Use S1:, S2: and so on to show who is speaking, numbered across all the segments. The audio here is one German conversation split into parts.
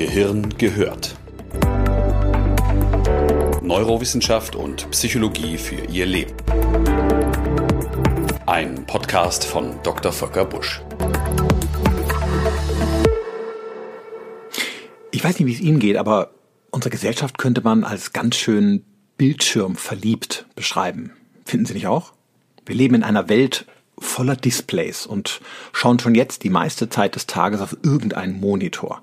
S1: Gehirn gehört. Neurowissenschaft und Psychologie für Ihr Leben. Ein Podcast von Dr. Volker Busch.
S2: Ich weiß nicht, wie es Ihnen geht, aber unsere Gesellschaft könnte man als ganz schön bildschirmverliebt beschreiben. Finden Sie nicht auch? Wir leben in einer Welt voller Displays und schauen schon jetzt die meiste Zeit des Tages auf irgendeinen Monitor.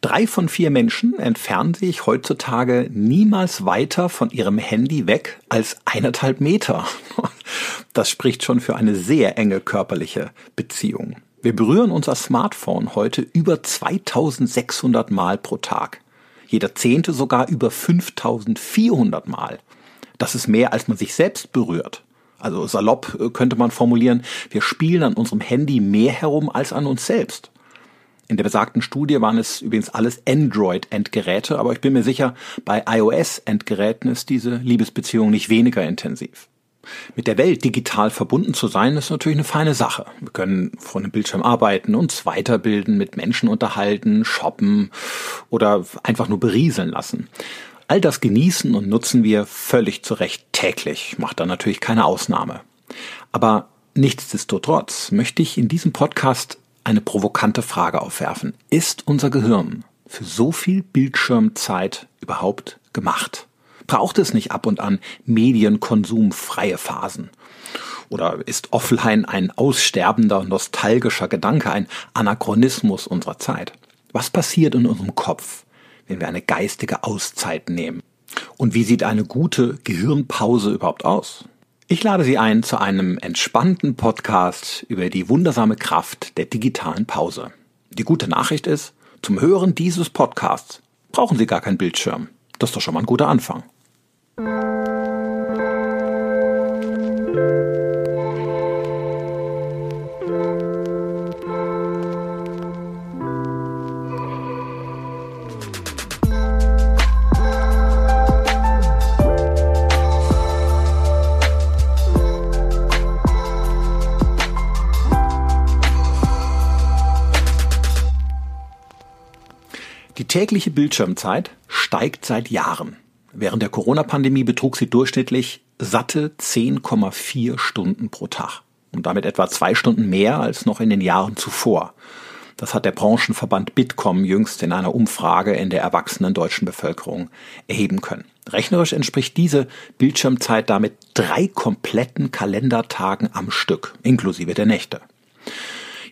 S2: Drei von vier Menschen entfernen sich heutzutage niemals weiter von ihrem Handy weg als eineinhalb Meter. Das spricht schon für eine sehr enge körperliche Beziehung. Wir berühren unser Smartphone heute über 2600 Mal pro Tag. Jeder Zehnte sogar über 5400 Mal. Das ist mehr, als man sich selbst berührt. Also salopp äh, könnte man formulieren, wir spielen an unserem Handy mehr herum als an uns selbst. In der besagten Studie waren es übrigens alles Android-Endgeräte, aber ich bin mir sicher, bei iOS-Endgeräten ist diese Liebesbeziehung nicht weniger intensiv. Mit der Welt digital verbunden zu sein, ist natürlich eine feine Sache. Wir können vor einem Bildschirm arbeiten, uns weiterbilden, mit Menschen unterhalten, shoppen oder einfach nur berieseln lassen. All das genießen und nutzen wir völlig zu Recht täglich, macht da natürlich keine Ausnahme. Aber nichtsdestotrotz möchte ich in diesem Podcast eine provokante Frage aufwerfen. Ist unser Gehirn für so viel Bildschirmzeit überhaupt gemacht? Braucht es nicht ab und an medienkonsumfreie Phasen? Oder ist offline ein aussterbender, nostalgischer Gedanke, ein Anachronismus unserer Zeit? Was passiert in unserem Kopf, wenn wir eine geistige Auszeit nehmen? Und wie sieht eine gute Gehirnpause überhaupt aus? Ich lade Sie ein zu einem entspannten Podcast über die wundersame Kraft der digitalen Pause. Die gute Nachricht ist, zum Hören dieses Podcasts brauchen Sie gar keinen Bildschirm. Das ist doch schon mal ein guter Anfang. Die tägliche Bildschirmzeit steigt seit Jahren. Während der Corona-Pandemie betrug sie durchschnittlich satte 10,4 Stunden pro Tag und damit etwa zwei Stunden mehr als noch in den Jahren zuvor. Das hat der Branchenverband Bitkom jüngst in einer Umfrage in der erwachsenen deutschen Bevölkerung erheben können. Rechnerisch entspricht diese Bildschirmzeit damit drei kompletten Kalendertagen am Stück, inklusive der Nächte.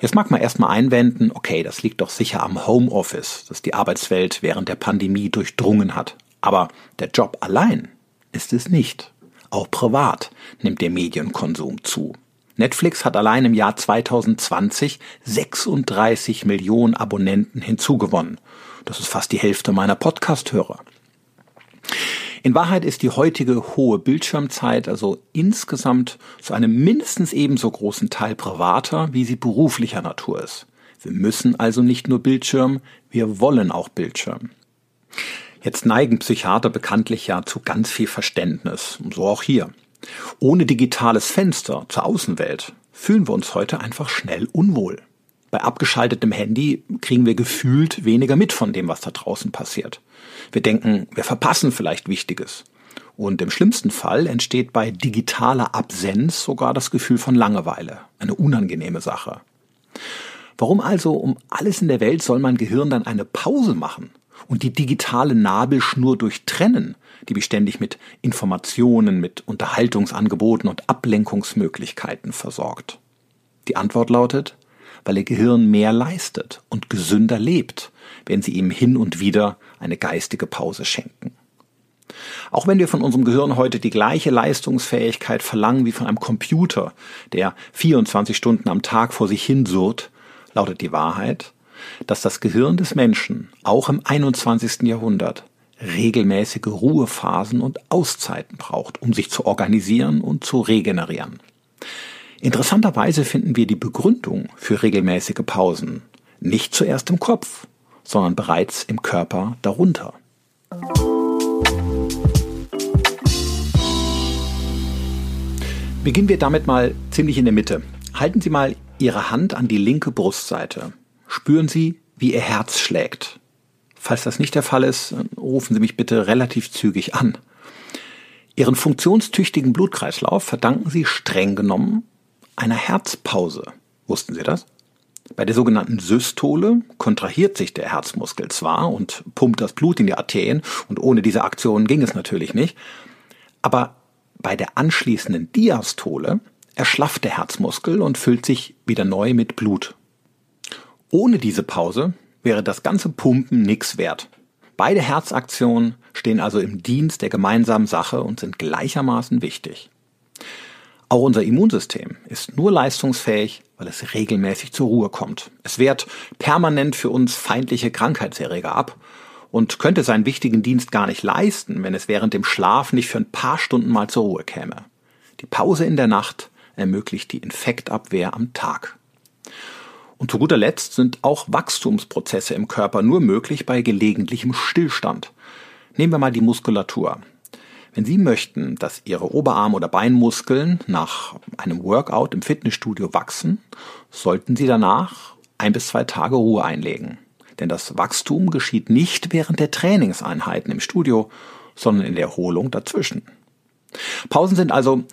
S2: Jetzt mag man erstmal einwenden, okay, das liegt doch sicher am Homeoffice, das die Arbeitswelt während der Pandemie durchdrungen hat. Aber der Job allein ist es nicht. Auch privat nimmt der Medienkonsum zu. Netflix hat allein im Jahr 2020 36 Millionen Abonnenten hinzugewonnen. Das ist fast die Hälfte meiner Podcast-Hörer. In Wahrheit ist die heutige hohe Bildschirmzeit also insgesamt zu einem mindestens ebenso großen Teil privater, wie sie beruflicher Natur ist. Wir müssen also nicht nur Bildschirm, wir wollen auch Bildschirm. Jetzt neigen Psychiater bekanntlich ja zu ganz viel Verständnis, und so auch hier. Ohne digitales Fenster zur Außenwelt fühlen wir uns heute einfach schnell unwohl. Bei abgeschaltetem Handy kriegen wir gefühlt weniger mit von dem, was da draußen passiert. Wir denken, wir verpassen vielleicht Wichtiges. Und im schlimmsten Fall entsteht bei digitaler Absenz sogar das Gefühl von Langeweile, eine unangenehme Sache. Warum also um alles in der Welt soll mein Gehirn dann eine Pause machen und die digitale Nabelschnur durchtrennen, die mich ständig mit Informationen, mit Unterhaltungsangeboten und Ablenkungsmöglichkeiten versorgt? Die Antwort lautet, weil ihr Gehirn mehr leistet und gesünder lebt, wenn sie ihm hin und wieder eine geistige Pause schenken. Auch wenn wir von unserem Gehirn heute die gleiche Leistungsfähigkeit verlangen wie von einem Computer, der 24 Stunden am Tag vor sich hin surrt, lautet die Wahrheit, dass das Gehirn des Menschen auch im 21. Jahrhundert regelmäßige Ruhephasen und Auszeiten braucht, um sich zu organisieren und zu regenerieren. Interessanterweise finden wir die Begründung für regelmäßige Pausen nicht zuerst im Kopf, sondern bereits im Körper darunter. Beginnen wir damit mal ziemlich in der Mitte. Halten Sie mal Ihre Hand an die linke Brustseite. Spüren Sie, wie Ihr Herz schlägt. Falls das nicht der Fall ist, rufen Sie mich bitte relativ zügig an. Ihren funktionstüchtigen Blutkreislauf verdanken Sie streng genommen einer Herzpause. Wussten Sie das? Bei der sogenannten Systole kontrahiert sich der Herzmuskel zwar und pumpt das Blut in die Arterien und ohne diese Aktion ging es natürlich nicht, aber bei der anschließenden Diastole erschlafft der Herzmuskel und füllt sich wieder neu mit Blut. Ohne diese Pause wäre das ganze Pumpen nichts wert. Beide Herzaktionen stehen also im Dienst der gemeinsamen Sache und sind gleichermaßen wichtig. Auch unser Immunsystem ist nur leistungsfähig, weil es regelmäßig zur Ruhe kommt. Es wehrt permanent für uns feindliche Krankheitserreger ab und könnte seinen wichtigen Dienst gar nicht leisten, wenn es während dem Schlaf nicht für ein paar Stunden mal zur Ruhe käme. Die Pause in der Nacht ermöglicht die Infektabwehr am Tag. Und zu guter Letzt sind auch Wachstumsprozesse im Körper nur möglich bei gelegentlichem Stillstand. Nehmen wir mal die Muskulatur. Wenn Sie möchten, dass Ihre Oberarm- oder Beinmuskeln nach einem Workout im Fitnessstudio wachsen, sollten Sie danach ein bis zwei Tage Ruhe einlegen. Denn das Wachstum geschieht nicht während der Trainingseinheiten im Studio, sondern in der Erholung dazwischen. Pausen sind also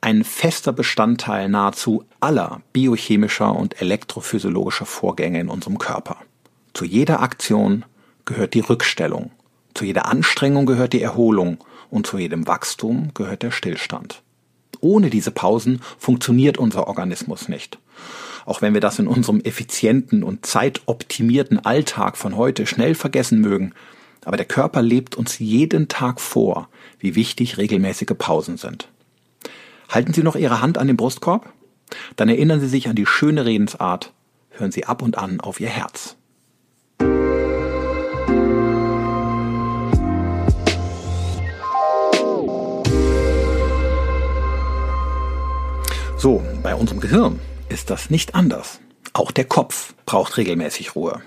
S2: ein fester Bestandteil nahezu aller biochemischer und elektrophysiologischer Vorgänge in unserem Körper. Zu jeder Aktion gehört die Rückstellung, zu jeder Anstrengung gehört die Erholung und zu jedem Wachstum gehört der Stillstand. Ohne diese Pausen funktioniert unser Organismus nicht. Auch wenn wir das in unserem effizienten und zeitoptimierten Alltag von heute schnell vergessen mögen, aber der Körper lebt uns jeden Tag vor, wie wichtig regelmäßige Pausen sind. Halten Sie noch Ihre Hand an den Brustkorb? Dann erinnern Sie sich an die schöne Redensart, hören Sie ab und an auf Ihr Herz. So, bei unserem Gehirn ist das nicht anders. Auch der Kopf braucht regelmäßig Ruhe.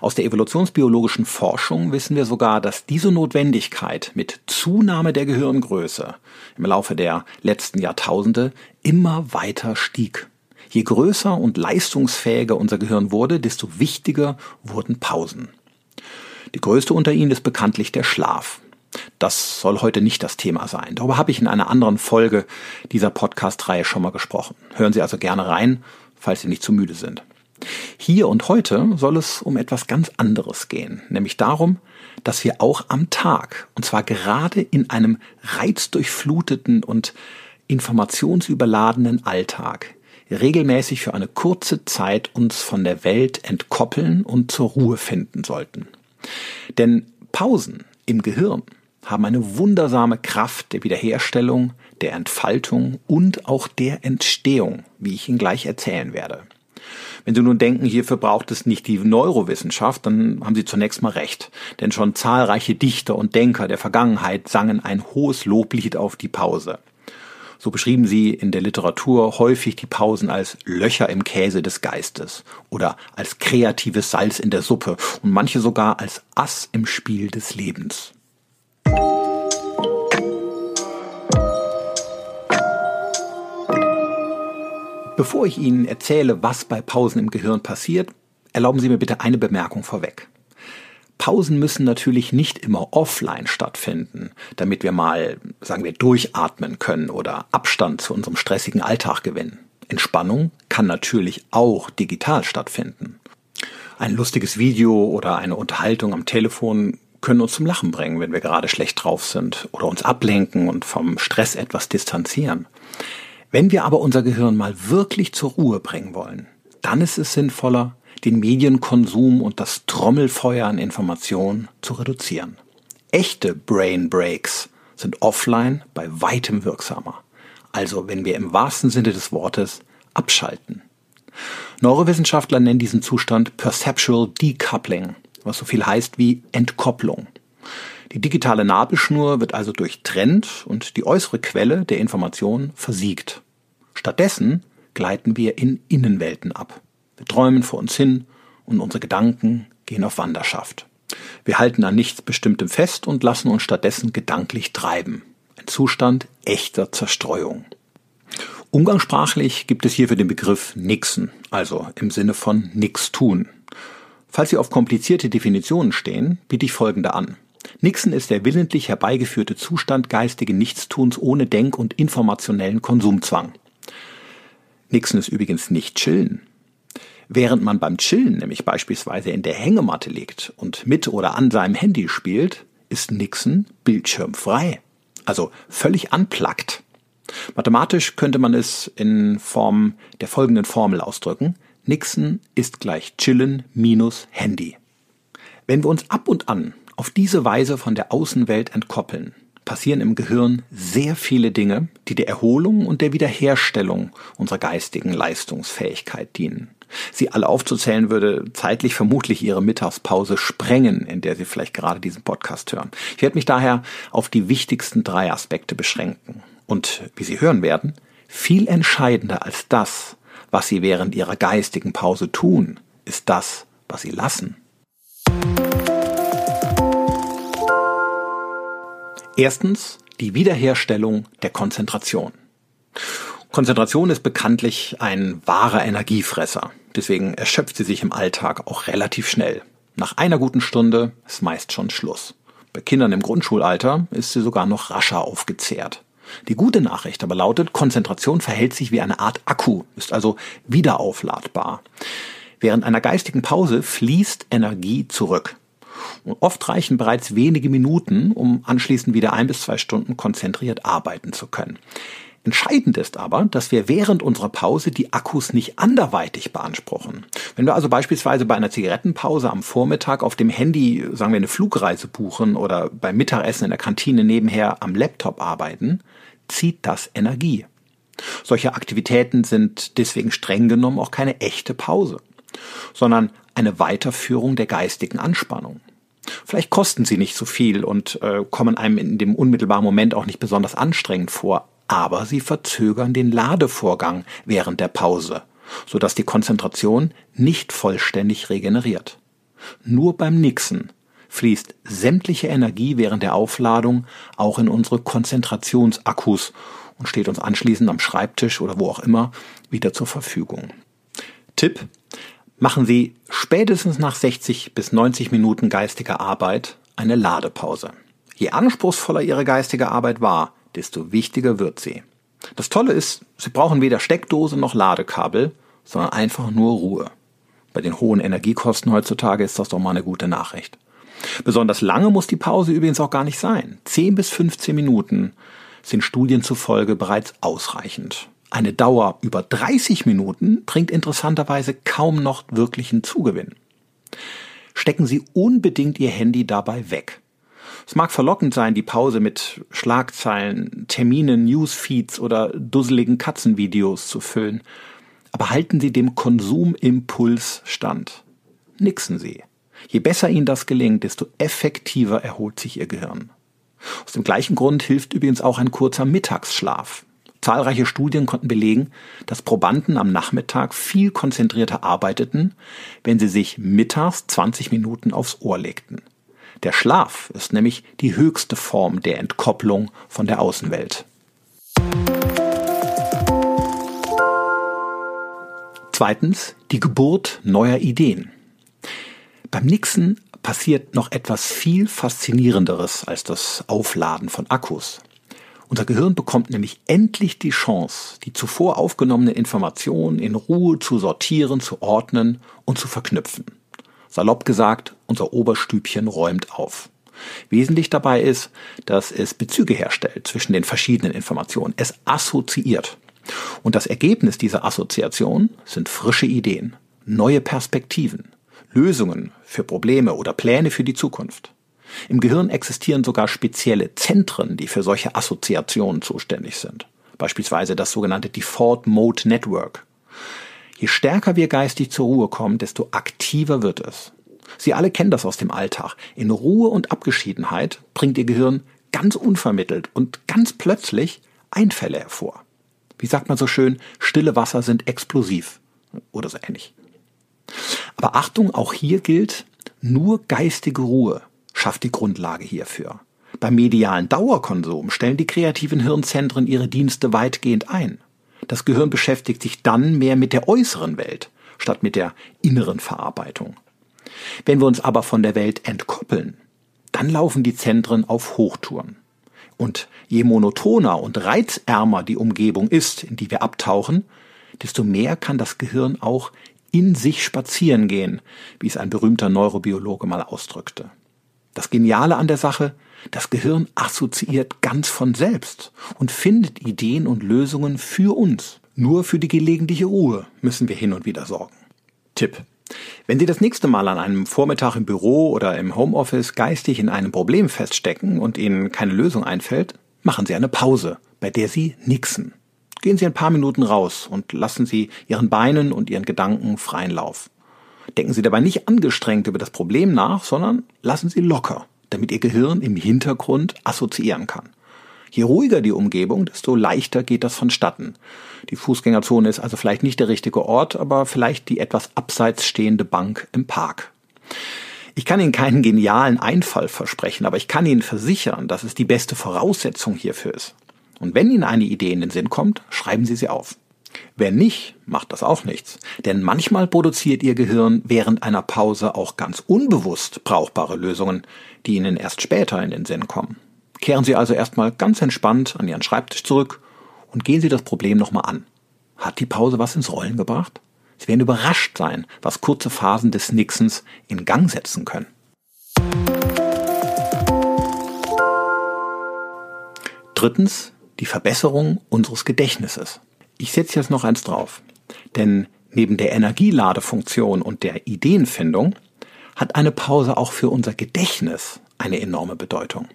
S2: Aus der evolutionsbiologischen Forschung wissen wir sogar, dass diese Notwendigkeit mit Zunahme der Gehirngröße im Laufe der letzten Jahrtausende immer weiter stieg. Je größer und leistungsfähiger unser Gehirn wurde, desto wichtiger wurden Pausen. Die größte unter ihnen ist bekanntlich der Schlaf. Das soll heute nicht das Thema sein. Darüber habe ich in einer anderen Folge dieser Podcast-Reihe schon mal gesprochen. Hören Sie also gerne rein, falls Sie nicht zu müde sind. Hier und heute soll es um etwas ganz anderes gehen, nämlich darum, dass wir auch am Tag, und zwar gerade in einem reizdurchfluteten und informationsüberladenen Alltag, regelmäßig für eine kurze Zeit uns von der Welt entkoppeln und zur Ruhe finden sollten. Denn Pausen im Gehirn haben eine wundersame Kraft der Wiederherstellung, der Entfaltung und auch der Entstehung, wie ich Ihnen gleich erzählen werde. Wenn Sie nun denken, hierfür braucht es nicht die Neurowissenschaft, dann haben Sie zunächst mal recht. Denn schon zahlreiche Dichter und Denker der Vergangenheit sangen ein hohes Loblied auf die Pause. So beschrieben sie in der Literatur häufig die Pausen als Löcher im Käse des Geistes oder als kreatives Salz in der Suppe und manche sogar als Ass im Spiel des Lebens. Bevor ich Ihnen erzähle, was bei Pausen im Gehirn passiert, erlauben Sie mir bitte eine Bemerkung vorweg. Pausen müssen natürlich nicht immer offline stattfinden, damit wir mal, sagen wir, durchatmen können oder Abstand zu unserem stressigen Alltag gewinnen. Entspannung kann natürlich auch digital stattfinden. Ein lustiges Video oder eine Unterhaltung am Telefon können uns zum Lachen bringen, wenn wir gerade schlecht drauf sind oder uns ablenken und vom Stress etwas distanzieren. Wenn wir aber unser Gehirn mal wirklich zur Ruhe bringen wollen, dann ist es sinnvoller, den Medienkonsum und das Trommelfeuer an Informationen zu reduzieren. Echte Brain Breaks sind offline bei weitem wirksamer. Also wenn wir im wahrsten Sinne des Wortes abschalten. Neurowissenschaftler nennen diesen Zustand Perceptual Decoupling, was so viel heißt wie Entkopplung. Die digitale Nabelschnur wird also durchtrennt und die äußere Quelle der Information versiegt. Stattdessen gleiten wir in Innenwelten ab. Wir träumen vor uns hin und unsere Gedanken gehen auf Wanderschaft. Wir halten an nichts Bestimmtem fest und lassen uns stattdessen gedanklich treiben. Ein Zustand echter Zerstreuung. Umgangssprachlich gibt es hierfür den Begriff Nixen, also im Sinne von nix tun. Falls Sie auf komplizierte Definitionen stehen, biete ich folgende an. Nixon ist der willentlich herbeigeführte Zustand geistigen Nichtstuns ohne Denk- und informationellen Konsumzwang. Nixon ist übrigens nicht chillen. Während man beim Chillen nämlich beispielsweise in der Hängematte liegt und mit oder an seinem Handy spielt, ist Nixon bildschirmfrei. Also völlig unplugged. Mathematisch könnte man es in Form der folgenden Formel ausdrücken. Nixon ist gleich Chillen minus Handy. Wenn wir uns ab und an auf diese Weise von der Außenwelt entkoppeln, passieren im Gehirn sehr viele Dinge, die der Erholung und der Wiederherstellung unserer geistigen Leistungsfähigkeit dienen. Sie alle aufzuzählen würde zeitlich vermutlich Ihre Mittagspause sprengen, in der Sie vielleicht gerade diesen Podcast hören. Ich werde mich daher auf die wichtigsten drei Aspekte beschränken. Und wie Sie hören werden, viel entscheidender als das, was Sie während Ihrer geistigen Pause tun, ist das, was Sie lassen. Erstens die Wiederherstellung der Konzentration. Konzentration ist bekanntlich ein wahrer Energiefresser. Deswegen erschöpft sie sich im Alltag auch relativ schnell. Nach einer guten Stunde ist meist schon Schluss. Bei Kindern im Grundschulalter ist sie sogar noch rascher aufgezehrt. Die gute Nachricht aber lautet, Konzentration verhält sich wie eine Art Akku, ist also wiederaufladbar. Während einer geistigen Pause fließt Energie zurück. Und oft reichen bereits wenige Minuten, um anschließend wieder ein bis zwei Stunden konzentriert arbeiten zu können. Entscheidend ist aber, dass wir während unserer Pause die Akkus nicht anderweitig beanspruchen. Wenn wir also beispielsweise bei einer Zigarettenpause am Vormittag auf dem Handy, sagen wir, eine Flugreise buchen oder beim Mittagessen in der Kantine nebenher am Laptop arbeiten, zieht das Energie. Solche Aktivitäten sind deswegen streng genommen auch keine echte Pause, sondern eine Weiterführung der geistigen Anspannung. Vielleicht kosten sie nicht so viel und äh, kommen einem in dem unmittelbaren Moment auch nicht besonders anstrengend vor, aber sie verzögern den Ladevorgang während der Pause, sodass die Konzentration nicht vollständig regeneriert. Nur beim Nixen fließt sämtliche Energie während der Aufladung auch in unsere Konzentrationsakkus und steht uns anschließend am Schreibtisch oder wo auch immer wieder zur Verfügung. Tipp, machen Sie spätestens nach 60 bis 90 Minuten geistiger Arbeit eine Ladepause. Je anspruchsvoller Ihre geistige Arbeit war, desto wichtiger wird sie. Das Tolle ist, Sie brauchen weder Steckdose noch Ladekabel, sondern einfach nur Ruhe. Bei den hohen Energiekosten heutzutage ist das doch mal eine gute Nachricht. Besonders lange muss die Pause übrigens auch gar nicht sein. 10 bis 15 Minuten sind Studien zufolge bereits ausreichend. Eine Dauer über 30 Minuten bringt interessanterweise kaum noch wirklichen Zugewinn. Stecken Sie unbedingt Ihr Handy dabei weg. Es mag verlockend sein, die Pause mit Schlagzeilen, Terminen, Newsfeeds oder dusseligen Katzenvideos zu füllen. Aber halten Sie dem Konsumimpuls stand. Nixen Sie. Je besser Ihnen das gelingt, desto effektiver erholt sich Ihr Gehirn. Aus dem gleichen Grund hilft übrigens auch ein kurzer Mittagsschlaf. Zahlreiche Studien konnten belegen, dass Probanden am Nachmittag viel konzentrierter arbeiteten, wenn sie sich mittags 20 Minuten aufs Ohr legten. Der Schlaf ist nämlich die höchste Form der Entkopplung von der Außenwelt. Zweitens die Geburt neuer Ideen. Beim Nixon passiert noch etwas viel Faszinierenderes als das Aufladen von Akkus. Unser Gehirn bekommt nämlich endlich die Chance, die zuvor aufgenommene Information in Ruhe zu sortieren, zu ordnen und zu verknüpfen. Salopp gesagt, unser Oberstübchen räumt auf. Wesentlich dabei ist, dass es Bezüge herstellt zwischen den verschiedenen Informationen. Es assoziiert. Und das Ergebnis dieser Assoziation sind frische Ideen, neue Perspektiven, Lösungen für Probleme oder Pläne für die Zukunft. Im Gehirn existieren sogar spezielle Zentren, die für solche Assoziationen zuständig sind. Beispielsweise das sogenannte Default Mode Network. Je stärker wir geistig zur Ruhe kommen, desto aktiver wird es. Sie alle kennen das aus dem Alltag. In Ruhe und Abgeschiedenheit bringt Ihr Gehirn ganz unvermittelt und ganz plötzlich Einfälle hervor. Wie sagt man so schön, stille Wasser sind explosiv oder so ähnlich. Aber Achtung, auch hier gilt, nur geistige Ruhe schafft die Grundlage hierfür. Beim medialen Dauerkonsum stellen die kreativen Hirnzentren ihre Dienste weitgehend ein. Das Gehirn beschäftigt sich dann mehr mit der äußeren Welt statt mit der inneren Verarbeitung. Wenn wir uns aber von der Welt entkoppeln, dann laufen die Zentren auf Hochtouren. Und je monotoner und reizärmer die Umgebung ist, in die wir abtauchen, desto mehr kann das Gehirn auch in sich spazieren gehen, wie es ein berühmter Neurobiologe mal ausdrückte. Das Geniale an der Sache, das Gehirn assoziiert ganz von selbst und findet Ideen und Lösungen für uns. Nur für die gelegentliche Ruhe müssen wir hin und wieder sorgen. Tipp. Wenn Sie das nächste Mal an einem Vormittag im Büro oder im Homeoffice geistig in einem Problem feststecken und Ihnen keine Lösung einfällt, machen Sie eine Pause, bei der Sie nixen. Gehen Sie ein paar Minuten raus und lassen Sie Ihren Beinen und Ihren Gedanken freien Lauf. Denken Sie dabei nicht angestrengt über das Problem nach, sondern lassen Sie locker, damit Ihr Gehirn im Hintergrund assoziieren kann. Je ruhiger die Umgebung, desto leichter geht das vonstatten. Die Fußgängerzone ist also vielleicht nicht der richtige Ort, aber vielleicht die etwas abseits stehende Bank im Park. Ich kann Ihnen keinen genialen Einfall versprechen, aber ich kann Ihnen versichern, dass es die beste Voraussetzung hierfür ist. Und wenn Ihnen eine Idee in den Sinn kommt, schreiben Sie sie auf. Wer nicht, macht das auch nichts. Denn manchmal produziert Ihr Gehirn während einer Pause auch ganz unbewusst brauchbare Lösungen, die Ihnen erst später in den Sinn kommen. Kehren Sie also erstmal ganz entspannt an Ihren Schreibtisch zurück und gehen Sie das Problem nochmal an. Hat die Pause was ins Rollen gebracht? Sie werden überrascht sein, was kurze Phasen des Nixens in Gang setzen können. Drittens, die Verbesserung unseres Gedächtnisses. Ich setze jetzt noch eins drauf. Denn neben der Energieladefunktion und der Ideenfindung hat eine Pause auch für unser Gedächtnis eine enorme Bedeutung.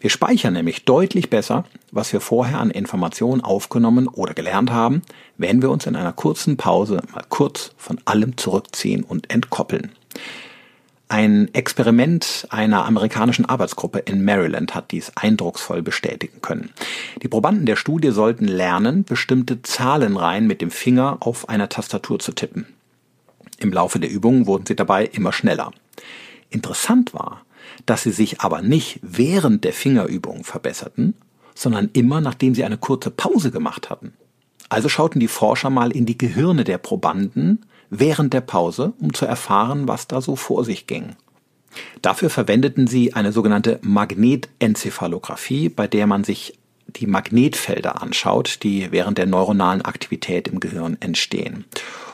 S2: Wir speichern nämlich deutlich besser, was wir vorher an Informationen aufgenommen oder gelernt haben, wenn wir uns in einer kurzen Pause mal kurz von allem zurückziehen und entkoppeln. Ein Experiment einer amerikanischen Arbeitsgruppe in Maryland hat dies eindrucksvoll bestätigen können. Die Probanden der Studie sollten lernen, bestimmte Zahlenreihen mit dem Finger auf einer Tastatur zu tippen. Im Laufe der Übung wurden sie dabei immer schneller. Interessant war, dass sie sich aber nicht während der Fingerübung verbesserten, sondern immer nachdem sie eine kurze Pause gemacht hatten. Also schauten die Forscher mal in die Gehirne der Probanden während der Pause, um zu erfahren, was da so vor sich ging. Dafür verwendeten sie eine sogenannte Magnetenzephalographie, bei der man sich die Magnetfelder anschaut, die während der neuronalen Aktivität im Gehirn entstehen.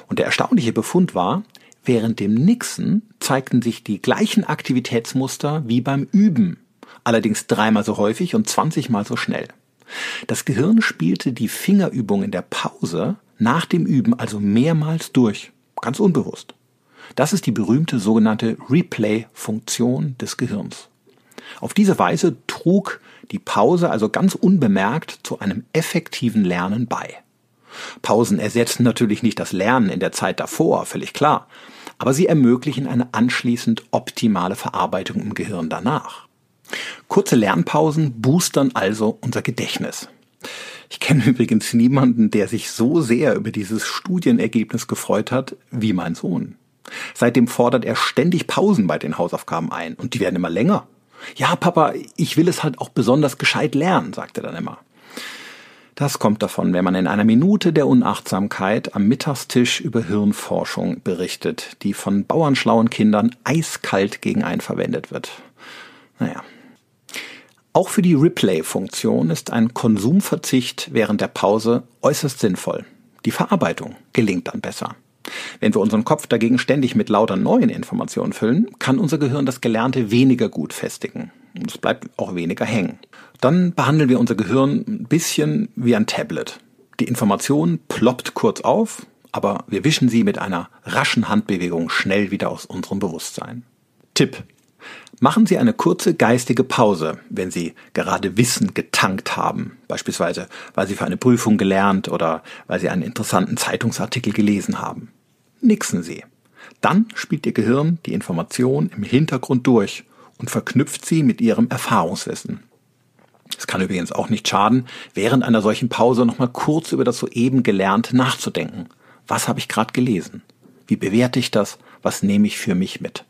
S2: Und der erstaunliche Befund war, Während dem Nixen zeigten sich die gleichen Aktivitätsmuster wie beim Üben, allerdings dreimal so häufig und 20 mal so schnell. Das Gehirn spielte die Fingerübung in der Pause nach dem Üben also mehrmals durch, ganz unbewusst. Das ist die berühmte sogenannte Replay-Funktion des Gehirns. Auf diese Weise trug die Pause also ganz unbemerkt zu einem effektiven Lernen bei. Pausen ersetzen natürlich nicht das Lernen in der Zeit davor, völlig klar aber sie ermöglichen eine anschließend optimale Verarbeitung im Gehirn danach. Kurze Lernpausen boostern also unser Gedächtnis. Ich kenne übrigens niemanden, der sich so sehr über dieses Studienergebnis gefreut hat wie mein Sohn. Seitdem fordert er ständig Pausen bei den Hausaufgaben ein und die werden immer länger. Ja, Papa, ich will es halt auch besonders gescheit lernen, sagt er dann immer. Das kommt davon, wenn man in einer Minute der Unachtsamkeit am Mittagstisch über Hirnforschung berichtet, die von bauernschlauen Kindern eiskalt gegen einen verwendet wird. Naja. Auch für die Replay-Funktion ist ein Konsumverzicht während der Pause äußerst sinnvoll. Die Verarbeitung gelingt dann besser. Wenn wir unseren Kopf dagegen ständig mit lauter neuen Informationen füllen, kann unser Gehirn das Gelernte weniger gut festigen. Und es bleibt auch weniger hängen. Dann behandeln wir unser Gehirn ein bisschen wie ein Tablet. Die Information ploppt kurz auf, aber wir wischen sie mit einer raschen Handbewegung schnell wieder aus unserem Bewusstsein. Tipp. Machen Sie eine kurze geistige Pause, wenn Sie gerade Wissen getankt haben, beispielsweise weil Sie für eine Prüfung gelernt oder weil Sie einen interessanten Zeitungsartikel gelesen haben. Nixen Sie. Dann spielt Ihr Gehirn die Information im Hintergrund durch und verknüpft sie mit Ihrem Erfahrungswissen. Es kann übrigens auch nicht schaden, während einer solchen Pause nochmal kurz über das soeben Gelernte nachzudenken. Was habe ich gerade gelesen? Wie bewerte ich das? Was nehme ich für mich mit?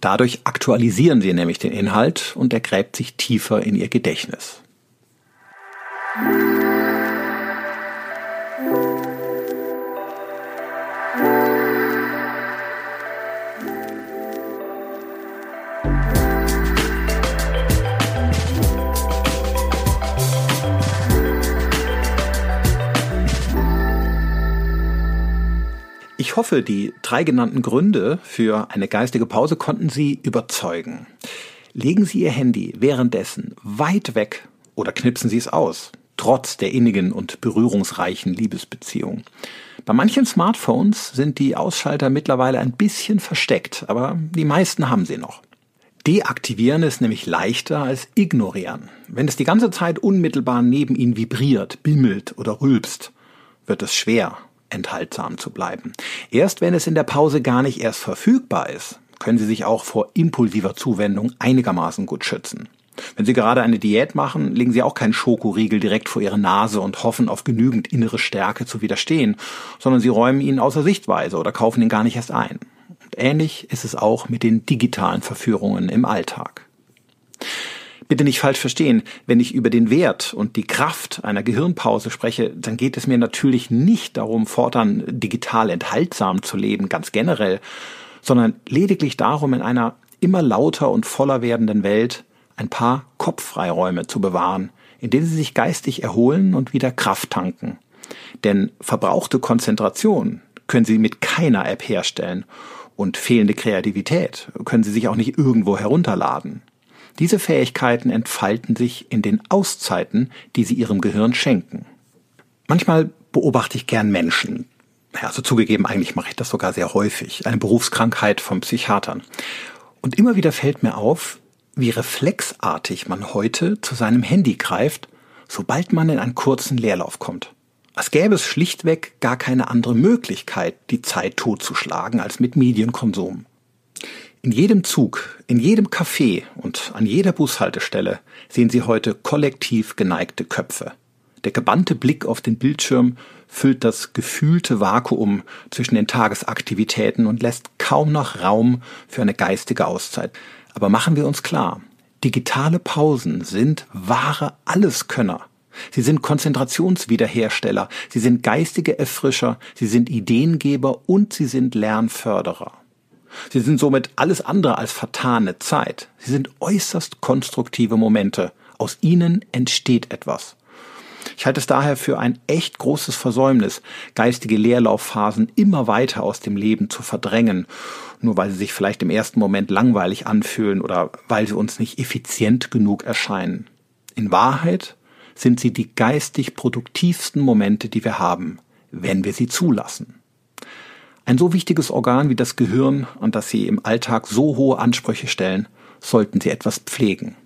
S2: Dadurch aktualisieren Sie nämlich den Inhalt und er gräbt sich tiefer in Ihr Gedächtnis. Ich hoffe, die drei genannten Gründe für eine geistige Pause konnten Sie überzeugen. Legen Sie Ihr Handy währenddessen weit weg oder knipsen Sie es aus, trotz der innigen und berührungsreichen Liebesbeziehung. Bei manchen Smartphones sind die Ausschalter mittlerweile ein bisschen versteckt, aber die meisten haben sie noch. Deaktivieren ist nämlich leichter als ignorieren. Wenn es die ganze Zeit unmittelbar neben Ihnen vibriert, bimmelt oder rülpst, wird es schwer, enthaltsam zu bleiben. Erst wenn es in der Pause gar nicht erst verfügbar ist, können Sie sich auch vor impulsiver Zuwendung einigermaßen gut schützen. Wenn Sie gerade eine Diät machen, legen Sie auch keinen Schokoriegel direkt vor Ihre Nase und hoffen auf genügend innere Stärke zu widerstehen, sondern Sie räumen ihn außer Sichtweise oder kaufen ihn gar nicht erst ein. Und ähnlich ist es auch mit den digitalen Verführungen im Alltag. Bitte nicht falsch verstehen, wenn ich über den Wert und die Kraft einer Gehirnpause spreche, dann geht es mir natürlich nicht darum, fortan digital enthaltsam zu leben, ganz generell, sondern lediglich darum, in einer immer lauter und voller werdenden Welt ein paar Kopffreiräume zu bewahren, in denen sie sich geistig erholen und wieder Kraft tanken. Denn verbrauchte Konzentration können sie mit keiner App herstellen und fehlende Kreativität können sie sich auch nicht irgendwo herunterladen. Diese Fähigkeiten entfalten sich in den Auszeiten, die sie ihrem Gehirn schenken. Manchmal beobachte ich gern Menschen. Also zugegeben, eigentlich mache ich das sogar sehr häufig. Eine Berufskrankheit von Psychiatern. Und immer wieder fällt mir auf, wie reflexartig man heute zu seinem Handy greift, sobald man in einen kurzen Leerlauf kommt. Als gäbe es schlichtweg gar keine andere Möglichkeit, die Zeit totzuschlagen als mit Medienkonsum. In jedem Zug, in jedem Café und an jeder Bushaltestelle sehen Sie heute kollektiv geneigte Köpfe. Der gebannte Blick auf den Bildschirm füllt das gefühlte Vakuum zwischen den Tagesaktivitäten und lässt kaum noch Raum für eine geistige Auszeit. Aber machen wir uns klar, digitale Pausen sind wahre Alleskönner. Sie sind Konzentrationswiederhersteller, sie sind geistige Erfrischer, sie sind Ideengeber und sie sind Lernförderer. Sie sind somit alles andere als vertane Zeit. Sie sind äußerst konstruktive Momente. Aus ihnen entsteht etwas. Ich halte es daher für ein echt großes Versäumnis, geistige Leerlaufphasen immer weiter aus dem Leben zu verdrängen, nur weil sie sich vielleicht im ersten Moment langweilig anfühlen oder weil sie uns nicht effizient genug erscheinen. In Wahrheit sind sie die geistig produktivsten Momente, die wir haben, wenn wir sie zulassen. Ein so wichtiges Organ wie das Gehirn, an das Sie im Alltag so hohe Ansprüche stellen, sollten Sie etwas pflegen.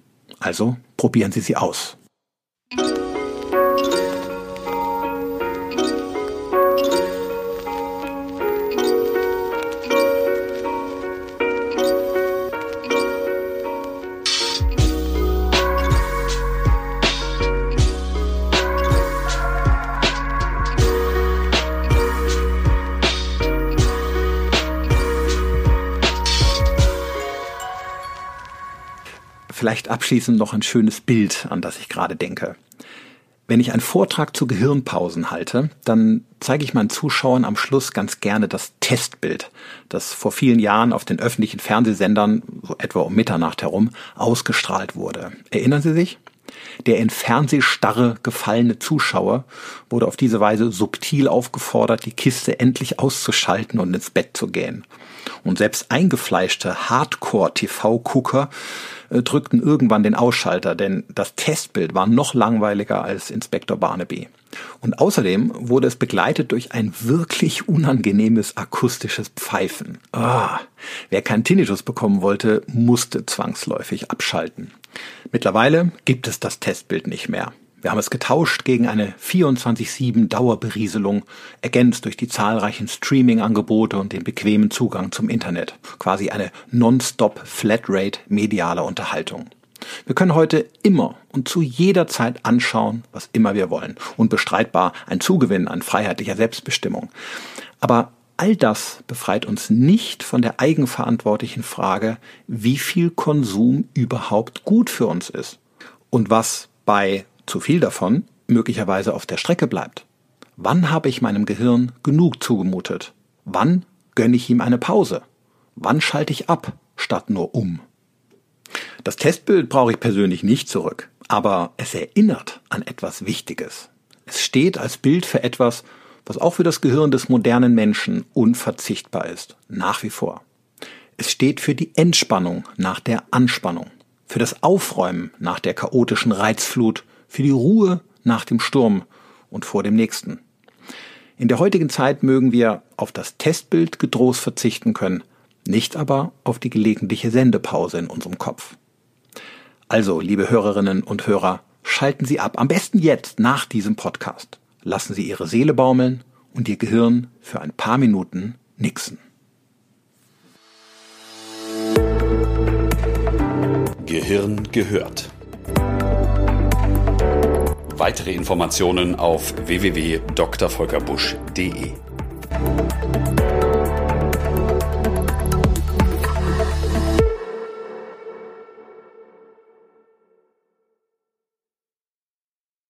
S2: Also probieren Sie sie aus. Abschließend noch ein schönes Bild, an das ich gerade denke. Wenn ich einen Vortrag zu Gehirnpausen halte, dann zeige ich meinen Zuschauern am Schluss ganz gerne das Testbild, das vor vielen Jahren auf den öffentlichen Fernsehsendern, so etwa um Mitternacht herum, ausgestrahlt wurde. Erinnern Sie sich? Der in Fernsehstarre gefallene Zuschauer wurde auf diese Weise subtil aufgefordert, die Kiste endlich auszuschalten und ins Bett zu gehen. Und selbst eingefleischte Hardcore-TV-Gucker äh, drückten irgendwann den Ausschalter, denn das Testbild war noch langweiliger als Inspektor Barnaby. Und außerdem wurde es begleitet durch ein wirklich unangenehmes akustisches Pfeifen. Ah, wer keinen Tinnitus bekommen wollte, musste zwangsläufig abschalten. Mittlerweile gibt es das Testbild nicht mehr. Wir haben es getauscht gegen eine 24-7 Dauerberieselung, ergänzt durch die zahlreichen Streaming-Angebote und den bequemen Zugang zum Internet. Quasi eine non-stop Flatrate medialer Unterhaltung. Wir können heute immer und zu jeder Zeit anschauen, was immer wir wollen. Unbestreitbar ein Zugewinn an freiheitlicher Selbstbestimmung. Aber all das befreit uns nicht von der eigenverantwortlichen Frage, wie viel Konsum überhaupt gut für uns ist. Und was bei zu viel davon möglicherweise auf der Strecke bleibt. Wann habe ich meinem Gehirn genug zugemutet? Wann gönne ich ihm eine Pause? Wann schalte ich ab, statt nur um? Das Testbild brauche ich persönlich nicht zurück, aber es erinnert an etwas Wichtiges. Es steht als Bild für etwas, was auch für das Gehirn des modernen Menschen unverzichtbar ist, nach wie vor. Es steht für die Entspannung nach der Anspannung, für das Aufräumen nach der chaotischen Reizflut, für die Ruhe nach dem Sturm und vor dem nächsten. In der heutigen Zeit mögen wir auf das Testbild getrost verzichten können, nicht aber auf die gelegentliche Sendepause in unserem Kopf. Also, liebe Hörerinnen und Hörer, schalten Sie ab, am besten jetzt nach diesem Podcast. Lassen Sie Ihre Seele baumeln und Ihr Gehirn für ein paar Minuten nixen.
S1: Gehirn gehört. Weitere Informationen auf www.drvolkerbusch.de.